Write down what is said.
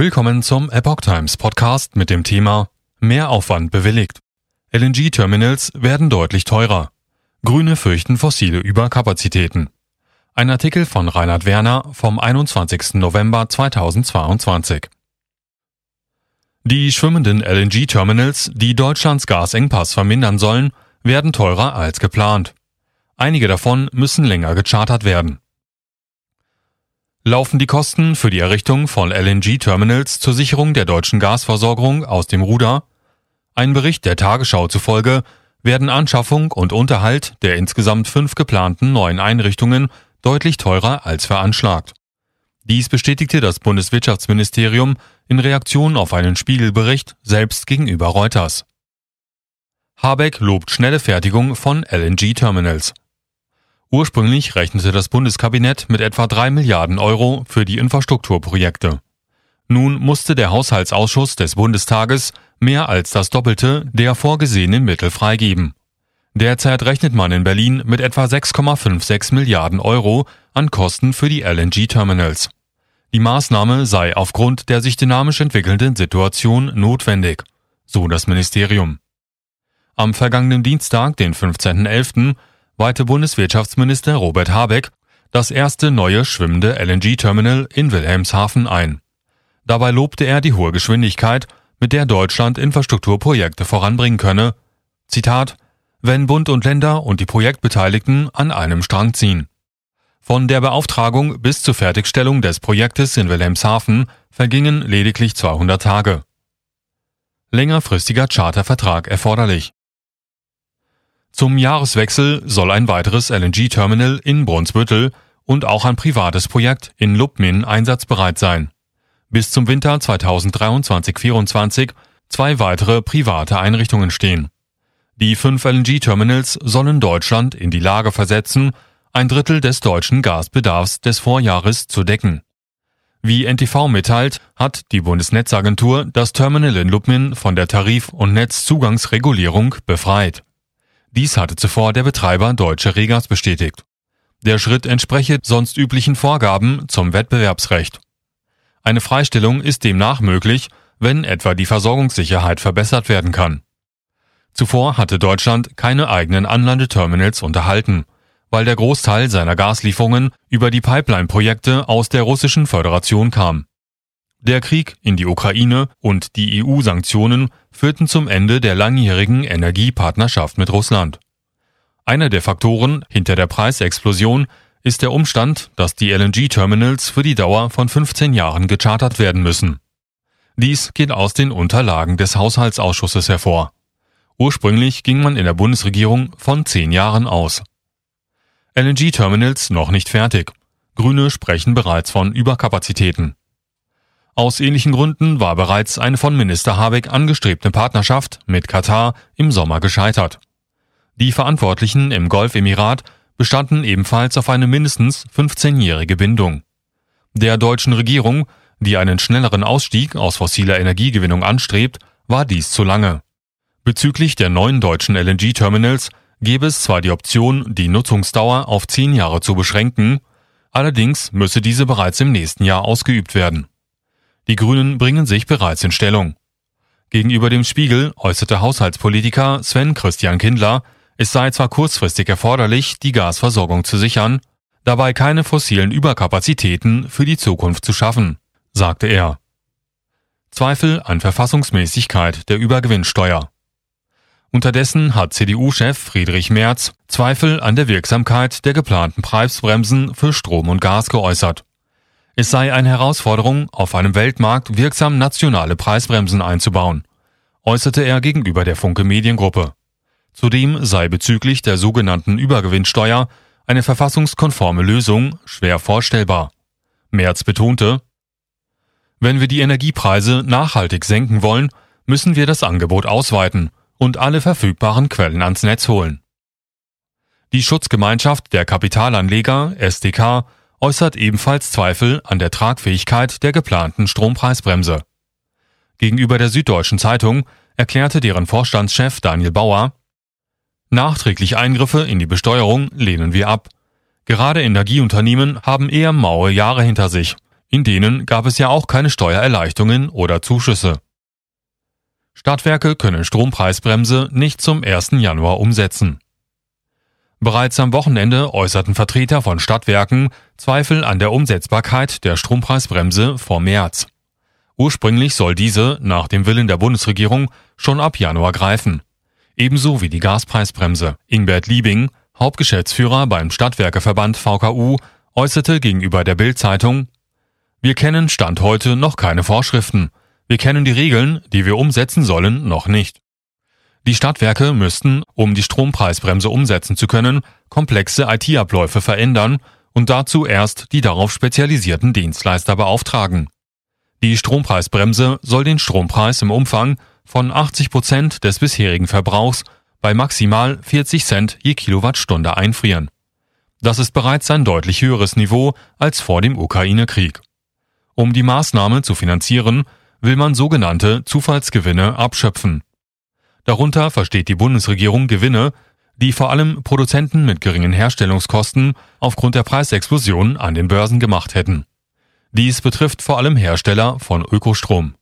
Willkommen zum Epoch Times Podcast mit dem Thema Mehraufwand bewilligt. LNG-Terminals werden deutlich teurer. Grüne fürchten fossile Überkapazitäten. Ein Artikel von Reinhard Werner vom 21. November 2022. Die schwimmenden LNG-Terminals, die Deutschlands Gasengpass vermindern sollen, werden teurer als geplant. Einige davon müssen länger gechartert werden. Laufen die Kosten für die Errichtung von LNG-Terminals zur Sicherung der deutschen Gasversorgung aus dem Ruder? Ein Bericht der Tagesschau zufolge werden Anschaffung und Unterhalt der insgesamt fünf geplanten neuen Einrichtungen deutlich teurer als veranschlagt. Dies bestätigte das Bundeswirtschaftsministerium in Reaktion auf einen Spiegelbericht selbst gegenüber Reuters. Habeck lobt schnelle Fertigung von LNG-Terminals. Ursprünglich rechnete das Bundeskabinett mit etwa drei Milliarden Euro für die Infrastrukturprojekte. Nun musste der Haushaltsausschuss des Bundestages mehr als das Doppelte der vorgesehenen Mittel freigeben. Derzeit rechnet man in Berlin mit etwa 6,56 Milliarden Euro an Kosten für die LNG-Terminals. Die Maßnahme sei aufgrund der sich dynamisch entwickelnden Situation notwendig, so das Ministerium. Am vergangenen Dienstag, den 15.11., weihte Bundeswirtschaftsminister Robert Habeck das erste neue schwimmende LNG-Terminal in Wilhelmshaven ein. Dabei lobte er die hohe Geschwindigkeit, mit der Deutschland Infrastrukturprojekte voranbringen könne. Zitat, wenn Bund und Länder und die Projektbeteiligten an einem Strang ziehen. Von der Beauftragung bis zur Fertigstellung des Projektes in Wilhelmshaven vergingen lediglich 200 Tage. Längerfristiger Chartervertrag erforderlich. Zum Jahreswechsel soll ein weiteres LNG-Terminal in Brunsbüttel und auch ein privates Projekt in Lubmin einsatzbereit sein. Bis zum Winter 2023-24 zwei weitere private Einrichtungen stehen. Die fünf LNG-Terminals sollen Deutschland in die Lage versetzen, ein Drittel des deutschen Gasbedarfs des Vorjahres zu decken. Wie NTV mitteilt, hat die Bundesnetzagentur das Terminal in Lubmin von der Tarif- und Netzzugangsregulierung befreit. Dies hatte zuvor der Betreiber Deutsche Regas bestätigt. Der Schritt entspreche sonst üblichen Vorgaben zum Wettbewerbsrecht. Eine Freistellung ist demnach möglich, wenn etwa die Versorgungssicherheit verbessert werden kann. Zuvor hatte Deutschland keine eigenen Anlandeterminals unterhalten, weil der Großteil seiner Gaslieferungen über die Pipeline-Projekte aus der Russischen Föderation kam. Der Krieg in die Ukraine und die EU-Sanktionen führten zum Ende der langjährigen Energiepartnerschaft mit Russland. Einer der Faktoren hinter der Preisexplosion ist der Umstand, dass die LNG-Terminals für die Dauer von 15 Jahren gechartert werden müssen. Dies geht aus den Unterlagen des Haushaltsausschusses hervor. Ursprünglich ging man in der Bundesregierung von 10 Jahren aus. LNG-Terminals noch nicht fertig. Grüne sprechen bereits von Überkapazitäten. Aus ähnlichen Gründen war bereits eine von Minister Habeck angestrebte Partnerschaft mit Katar im Sommer gescheitert. Die Verantwortlichen im Golfemirat bestanden ebenfalls auf eine mindestens 15-jährige Bindung. Der deutschen Regierung, die einen schnelleren Ausstieg aus fossiler Energiegewinnung anstrebt, war dies zu lange. Bezüglich der neuen deutschen LNG-Terminals gäbe es zwar die Option, die Nutzungsdauer auf zehn Jahre zu beschränken, allerdings müsse diese bereits im nächsten Jahr ausgeübt werden. Die Grünen bringen sich bereits in Stellung. Gegenüber dem Spiegel äußerte Haushaltspolitiker Sven Christian Kindler, es sei zwar kurzfristig erforderlich, die Gasversorgung zu sichern, dabei keine fossilen Überkapazitäten für die Zukunft zu schaffen, sagte er. Zweifel an Verfassungsmäßigkeit der Übergewinnsteuer. Unterdessen hat CDU-Chef Friedrich Merz Zweifel an der Wirksamkeit der geplanten Preisbremsen für Strom und Gas geäußert. Es sei eine Herausforderung, auf einem Weltmarkt wirksam nationale Preisbremsen einzubauen, äußerte er gegenüber der Funke Mediengruppe. Zudem sei bezüglich der sogenannten Übergewinnsteuer eine verfassungskonforme Lösung schwer vorstellbar. Merz betonte, wenn wir die Energiepreise nachhaltig senken wollen, müssen wir das Angebot ausweiten und alle verfügbaren Quellen ans Netz holen. Die Schutzgemeinschaft der Kapitalanleger SDK äußert ebenfalls Zweifel an der Tragfähigkeit der geplanten Strompreisbremse. Gegenüber der Süddeutschen Zeitung erklärte deren Vorstandschef Daniel Bauer, Nachträglich Eingriffe in die Besteuerung lehnen wir ab. Gerade Energieunternehmen haben eher maue Jahre hinter sich. In denen gab es ja auch keine Steuererleichterungen oder Zuschüsse. Stadtwerke können Strompreisbremse nicht zum 1. Januar umsetzen. Bereits am Wochenende äußerten Vertreter von Stadtwerken Zweifel an der Umsetzbarkeit der Strompreisbremse vor März. Ursprünglich soll diese nach dem Willen der Bundesregierung schon ab Januar greifen. Ebenso wie die Gaspreisbremse. Ingbert Liebing, Hauptgeschäftsführer beim Stadtwerkeverband VKU, äußerte gegenüber der Bild-Zeitung, wir kennen Stand heute noch keine Vorschriften. Wir kennen die Regeln, die wir umsetzen sollen, noch nicht. Die Stadtwerke müssten, um die Strompreisbremse umsetzen zu können, komplexe IT-Abläufe verändern und dazu erst die darauf spezialisierten Dienstleister beauftragen. Die Strompreisbremse soll den Strompreis im Umfang von 80 Prozent des bisherigen Verbrauchs bei maximal 40 Cent je Kilowattstunde einfrieren. Das ist bereits ein deutlich höheres Niveau als vor dem Ukraine-Krieg. Um die Maßnahme zu finanzieren, will man sogenannte Zufallsgewinne abschöpfen. Darunter versteht die Bundesregierung Gewinne, die vor allem Produzenten mit geringen Herstellungskosten aufgrund der Preisexplosion an den Börsen gemacht hätten. Dies betrifft vor allem Hersteller von Ökostrom.